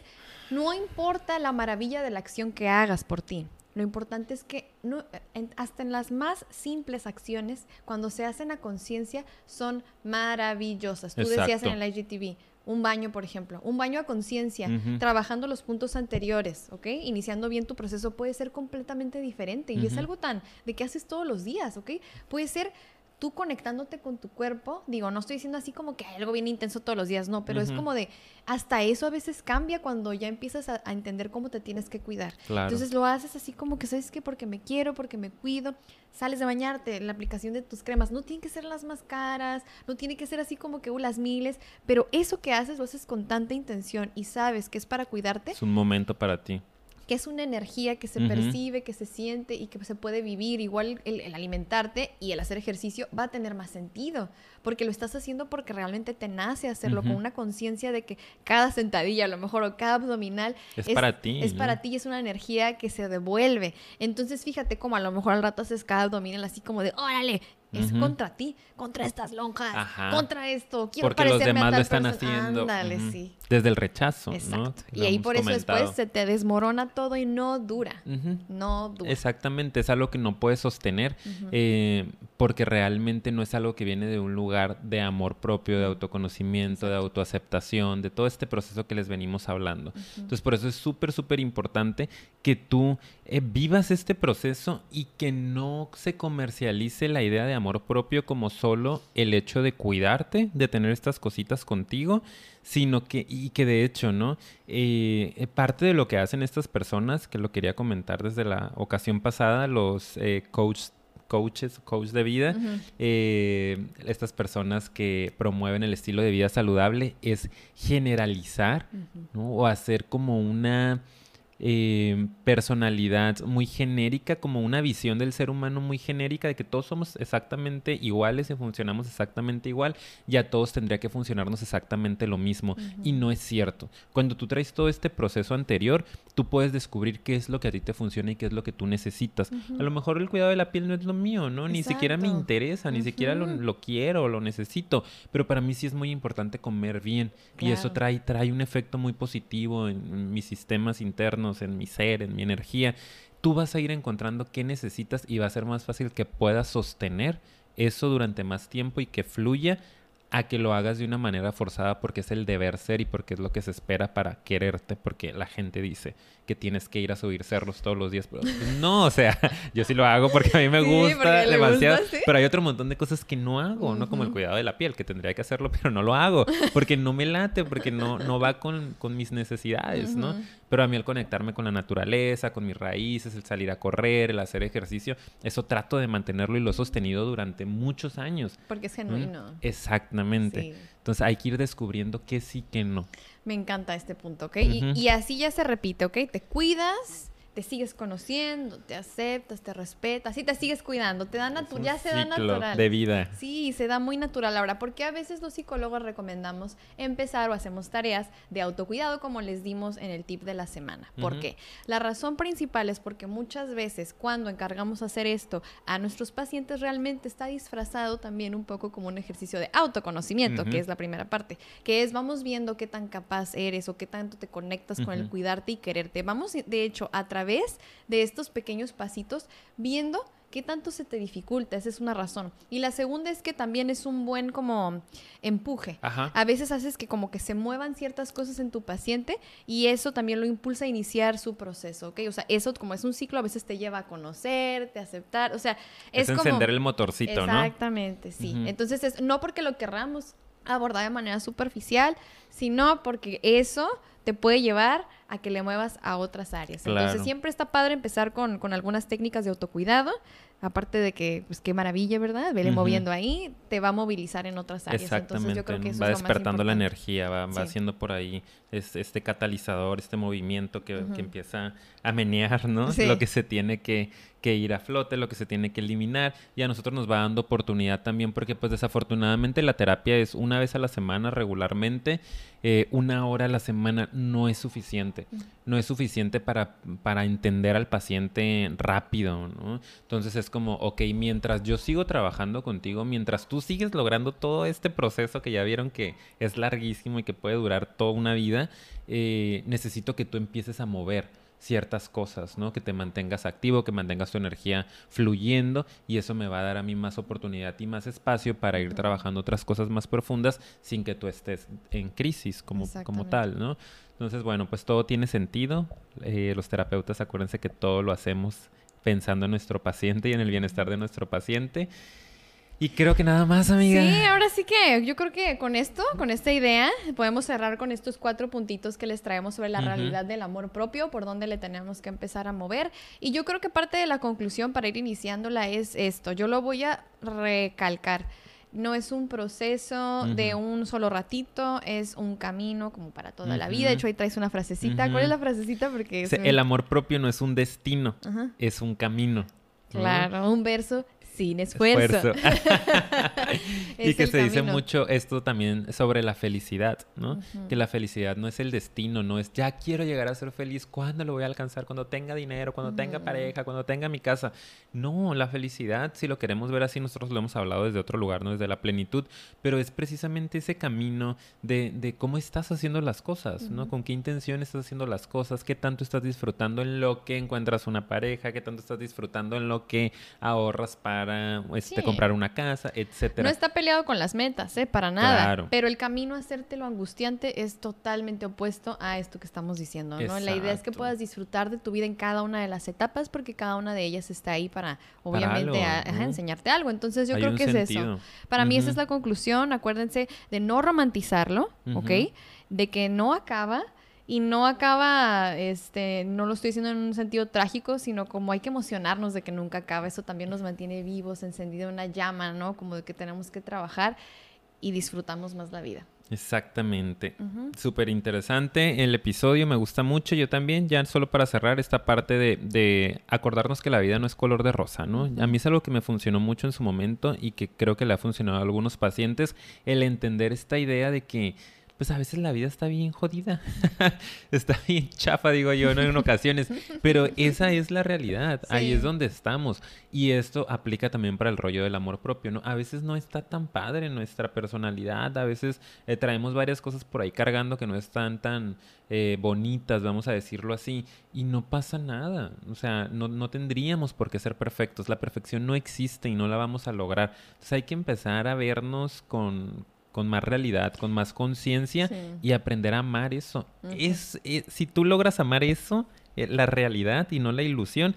no importa la maravilla de la acción que hagas por ti. Lo importante es que no, en- hasta en las más simples acciones, cuando se hacen a conciencia, son maravillosas. Tú decías en el IGTV, un baño, por ejemplo, un baño a conciencia, trabajando los puntos anteriores, ¿ok? Iniciando bien tu proceso puede ser completamente diferente y es algo tan de que haces todos los días, ¿ok? Puede ser tú conectándote con tu cuerpo, digo, no estoy diciendo así como que algo bien intenso todos los días, no, pero es como de, hasta eso a veces cambia cuando ya empiezas a, a entender cómo te tienes que cuidar. Claro. Entonces lo haces así como que, ¿sabes qué? Porque me quiero, porque me cuido. Sales de bañarte, la aplicación de tus cremas. No tienen que ser las más caras, no tiene que ser así como que uh, las miles, pero eso que haces lo haces con tanta intención y sabes que es para cuidarte, Es un momento para ti. Que es una energía que se percibe, que se siente y que se puede vivir. Igual el, el alimentarte y el hacer ejercicio va a tener más sentido, porque lo estás haciendo porque realmente te nace hacerlo, con una conciencia de que cada sentadilla a lo mejor o cada abdominal Es para ti, Es ¿no? para ti, es una energía que se devuelve. Entonces fíjate como a lo mejor al rato haces cada abdominal así como de, órale, es contra ti, contra estas lonjas, Ajá. contra esto, quiero Porque los demás lo están persona". haciendo. Ándale, ujú, sí. Desde el rechazo, ¿no? Exacto. Lo Y ahí por eso comentado. después se te desmorona todo y no dura. No dura. Exactamente, es algo que no puedes sostener eh, porque realmente no es algo que viene de un lugar de amor propio, de autoconocimiento, de autoaceptación, de todo este proceso que les venimos hablando. Entonces por eso es súper, súper importante que tú eh, vivas este proceso y que no se comercialice la idea de amor propio como solo el hecho de cuidarte, de tener estas cositas contigo, sino que, y que de hecho, ¿no? Eh, eh, parte de lo que hacen estas personas, que lo quería comentar desde la ocasión pasada, los eh, coach- coaches, coach de vida, eh, estas personas que promueven el estilo de vida saludable, es generalizar, ¿no? O hacer como una eh, personalidad muy genérica, como una visión del ser humano muy genérica de que todos somos exactamente iguales y funcionamos exactamente igual y a todos tendría que funcionarnos exactamente lo mismo. Y no es cierto. Cuando tú traes todo este proceso anterior, tú puedes descubrir qué es lo que a ti te funciona y qué es lo que tú necesitas. A lo mejor el cuidado de la piel no es lo mío, ¿no? Ni siquiera me interesa, ni siquiera lo, lo quiero o lo necesito. Pero para mí sí es muy importante comer bien. Y eso trae, trae un efecto muy positivo en mis sistemas internos, en mi ser, en mi energía. Tú vas a ir encontrando qué necesitas y va a ser más fácil que puedas sostener eso durante más tiempo y que fluya a que lo hagas de una manera forzada porque es el deber ser y porque es lo que se espera para quererte, porque la gente dice que tienes que ir a subir cerros todos los días. Pero no, o sea, <laughs> yo sí lo hago porque a mí me Sí, gusta le demasiado. gusta, sí. Pero hay otro montón de cosas que no hago, ¿no? Como el cuidado de la piel, que tendría que hacerlo, <laughs> pero no lo hago porque no me late, porque no, no va con, con mis necesidades, ¿no? Pero a mí el conectarme con la naturaleza, con mis raíces, el salir a correr, el hacer ejercicio, eso trato de mantenerlo y lo he sostenido durante muchos años. Porque es ¿Mm? genuino. Exactamente. Sí. Entonces hay que ir descubriendo qué sí, qué no. Me encanta este punto, ¿ok? Y- y, así ya se repite, ¿ok? Te cuidas, te sigues conociendo, te aceptas, te respetas y te sigues cuidando. Te da natu- ya se da natural. de vida. Sí, se da muy natural ahora, porque a veces los psicólogos recomendamos empezar o hacemos tareas de autocuidado como les dimos en el tip de la semana. ¿Por qué? La razón principal es porque muchas veces cuando encargamos hacer esto a nuestros pacientes realmente está disfrazado también un poco como un ejercicio de autoconocimiento, que es la primera parte, que es vamos viendo qué tan capaz eres o qué tanto te conectas con el cuidarte y quererte. Vamos, de hecho, a través de estos pequeños pasitos viendo qué tanto se te dificulta. Esa es una razón. Y la segunda es que también es un buen como empuje. Ajá. A veces haces que como que se muevan ciertas cosas en tu paciente y eso también lo impulsa a iniciar su proceso, ¿ok? O sea, eso como es un ciclo, a veces te lleva a conocerte, a aceptar, o sea, Es, es, como... encender el motorcito, ¿no? Exactamente, sí. Entonces, es, no porque lo querramos abordar de manera superficial, sino porque eso te puede llevar a que le muevas a otras áreas. Claro. Entonces, siempre está padre empezar con, con algunas técnicas de autocuidado, aparte de que, pues qué maravilla, ¿verdad? Vele moviendo ahí, te va a movilizar en otras áreas. Exactamente. Entonces, yo creo que eso va despertando la energía, va, va haciendo por ahí este, este catalizador, este movimiento que, que empieza a menear, ¿no? Lo que se tiene que, que ir a flote, lo que se tiene que eliminar y a nosotros nos va dando oportunidad también porque pues desafortunadamente la terapia es una vez a la semana regularmente, eh, una hora a la semana no es suficiente, no es suficiente para, para entender al paciente rápido, ¿no? Entonces es como, ok, mientras yo sigo trabajando contigo, mientras tú sigues logrando todo este proceso que ya vieron que es larguísimo y que puede durar toda una vida, eh, necesito que tú empieces a mover ciertas cosas, ¿no? Que te mantengas activo, que mantengas tu energía fluyendo y eso me va a dar a mí más oportunidad y más espacio para ir trabajando otras cosas más profundas sin que tú estés en crisis como, como tal, ¿no? Entonces, bueno, pues todo tiene sentido. Eh, los terapeutas, acuérdense que todo lo hacemos pensando en nuestro paciente y en el bienestar de nuestro paciente. Y creo que nada más, amiga. Sí, ahora sí que yo creo que con esto, con esta idea, podemos cerrar con estos cuatro puntitos que les traemos sobre la realidad del amor propio, por donde le tenemos que empezar a mover. Y yo creo que parte de la conclusión para ir iniciándola es esto. Yo lo voy a recalcar. No es un proceso de un solo ratito, es un camino como para toda la vida. De hecho, ahí traes una frasecita. ¿Cuál es la frasecita? Porque El amor propio no es un destino, es un camino. Claro, un verso sin esfuerzo. <laughs> <laughs> y que se dice mucho esto también sobre la felicidad, ¿no? Que la felicidad no es el destino, no es ya quiero llegar a ser feliz, ¿cuándo lo voy a alcanzar? Cuando tenga dinero, cuando tenga pareja, cuando tenga mi casa. No, la felicidad, si lo queremos ver así, nosotros lo hemos hablado desde otro lugar, no desde la plenitud, pero es precisamente ese camino de, de cómo estás haciendo las cosas, ¿no? Con qué intención estás haciendo las cosas, qué tanto estás disfrutando en lo que encuentras una pareja, qué tanto estás disfrutando en lo que ahorras para este, comprar una casa, etcétera. No está peleado con las metas, ¿eh? Para nada. Pero el camino a hacértelo angustiante es totalmente opuesto a esto que estamos diciendo, ¿no? La idea es que puedas disfrutar de tu vida en cada una de las etapas porque cada una de ellas está ahí para, obviamente, enseñarte algo. Entonces yo creo que es eso. Para mí esa es la conclusión. Acuérdense de no romantizarlo, ¿ok? De que no acaba y no acaba, este, no lo estoy diciendo en un sentido trágico, sino como hay que emocionarnos de que nunca acaba. Eso también nos mantiene vivos, encendido una llama, ¿no? Como de que tenemos que trabajar y disfrutamos más la vida. Exactamente. Súper interesante el episodio, me gusta mucho. Yo también, ya solo para cerrar esta parte de, de, acordarnos que la vida no es color de rosa, ¿no? A mí es algo que me funcionó mucho en su momento y que creo que le ha funcionado a algunos pacientes, el entender esta idea de que pues a veces la vida está bien jodida. <laughs> está bien chafa, digo yo, ¿no? En ocasiones. Pero esa es la realidad. Ahí es donde estamos. Y esto aplica también para el rollo del amor propio, ¿no? A veces no está tan padre nuestra personalidad. A veces eh, traemos varias cosas por ahí cargando que no están tan eh, bonitas, vamos a decirlo así. Y no pasa nada. O sea, no, no tendríamos por qué ser perfectos. La perfección no existe y no la vamos a lograr. Entonces hay que empezar a vernos con con más realidad, con más conciencia y aprender a amar eso. es, eh, si tú logras amar eso, eh, la realidad y no la ilusión,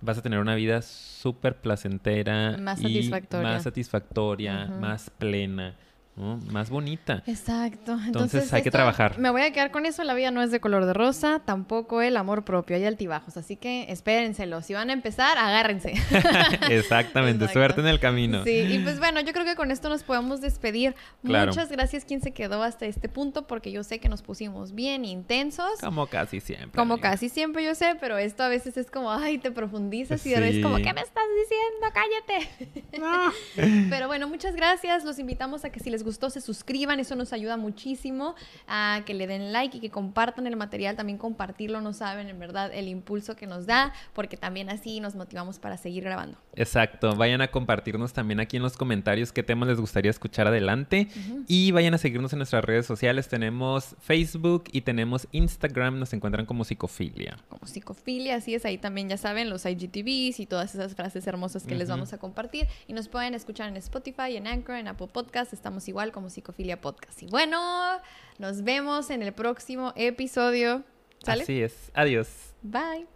vas a tener una vida súper placentera. Más satisfactoria. Más satisfactoria, más plena más bonita. Exacto. Entonces, hay que trabajar. Me voy a quedar con eso. La vida no es de color de rosa, tampoco el amor propio. Hay altibajos. Así que espérenselo. Si van a empezar, agárrense. <laughs> Exactamente. Suerte en el camino. Sí. Y pues bueno, yo creo que con esto nos podemos despedir. Muchas gracias quien se quedó hasta este punto, porque yo sé que nos pusimos bien intensos. Como casi siempre. Como casi siempre, yo sé, pero esto a veces es como, ay, te profundizas y de vez como, ¿qué me estás diciendo? Cállate. <laughs> pero bueno, muchas gracias. Los invitamos a que si les gustó se suscriban, eso nos ayuda muchísimo a que le den like y que compartan el material, también compartirlo, no saben en verdad el impulso que nos da, porque también así nos motivamos para seguir grabando. Exacto, vayan a compartirnos también aquí en los comentarios qué temas les gustaría escuchar adelante y vayan a seguirnos en nuestras redes sociales, tenemos Facebook y tenemos Instagram, nos encuentran como psicofilia. Como psicofilia, así es, ahí también ya saben los IGTVs y todas esas frases hermosas que les vamos a compartir y nos pueden escuchar en Spotify, en Anchor, en Apple Podcast, estamos igual como Psicofilia Podcast. Y bueno, nos vemos en el próximo episodio. ¿Sale? Así es. Adiós. Bye.